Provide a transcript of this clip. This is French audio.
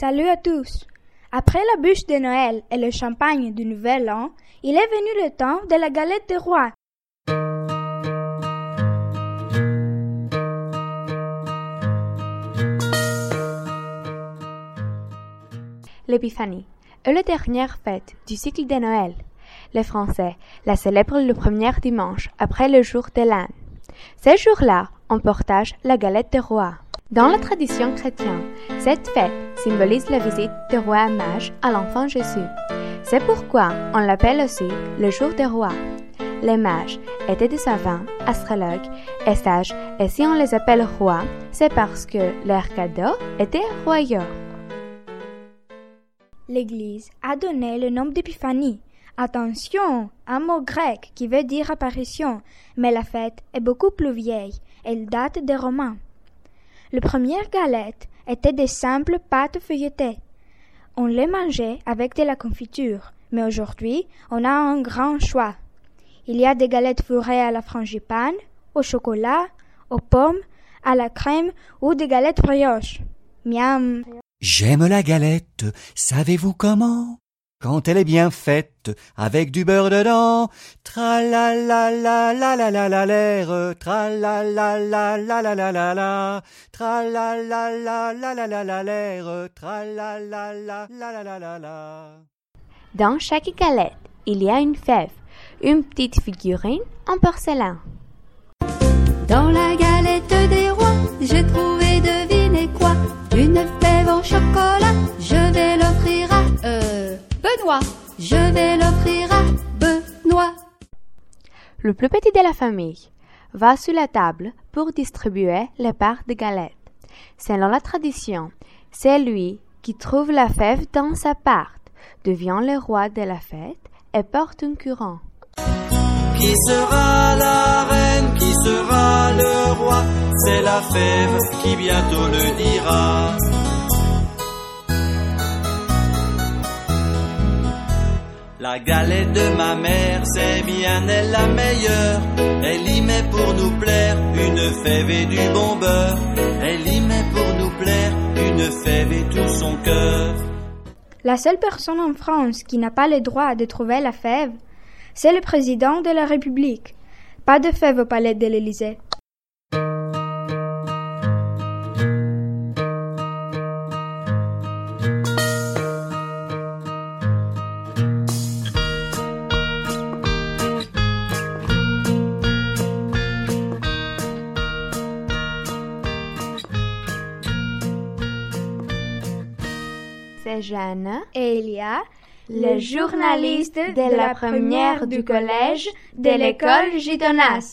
Salut à tous. Après la bûche de Noël et le champagne du Nouvel An, il est venu le temps de la galette des rois. L'épiphanie est la dernière fête du cycle de Noël. Les Français la célèbrent le premier dimanche après le jour de l'âne. Ce jour-là, on partage la galette des rois. Dans la tradition chrétienne, cette fête symbolise la visite du roi mage à l'enfant Jésus. C'est pourquoi on l'appelle aussi le jour des rois. Les mages étaient des savants, astrologues et sages, et si on les appelle rois, c'est parce que leur cadeau était royaux. L'Église a donné le nom d'épiphanie. Attention, un mot grec qui veut dire apparition, mais la fête est beaucoup plus vieille. Elle date des Romains. Les premières galettes étaient des simples pâtes feuilletées. On les mangeait avec de la confiture, mais aujourd'hui, on a un grand choix. Il y a des galettes fourrées à la frangipane, au chocolat, aux pommes, à la crème ou des galettes brioches. Miam. J'aime la galette, savez-vous comment? Quand elle est bien faite, avec du beurre dedans, tra la la la la la la la l'air, tra la la la la la la la la, tra la la la la la la la l'air, tra la la la la la la la la. Dans chaque galette, il y a une fève, une petite figurine en porcelain. Dans la galette Je vais l'offrir à Benoît. Le plus petit de la famille va sur la table pour distribuer les parts de galettes. Selon la tradition, c'est lui qui trouve la fève dans sa part, devient le roi de la fête et porte un couronne. Qui sera la reine, qui sera le roi? C'est la fève qui bientôt le dira. La galette de ma mère, c'est bien elle la meilleure. Elle y met pour nous plaire une fève et du bon beurre. Elle y met pour nous plaire une fève et tout son cœur. La seule personne en France qui n'a pas le droit de trouver la fève, c'est le président de la République. Pas de fève au palais de l'Élysée. C'est Jeanne, Et il y a le journaliste de la première du collège de l'école Gidonas.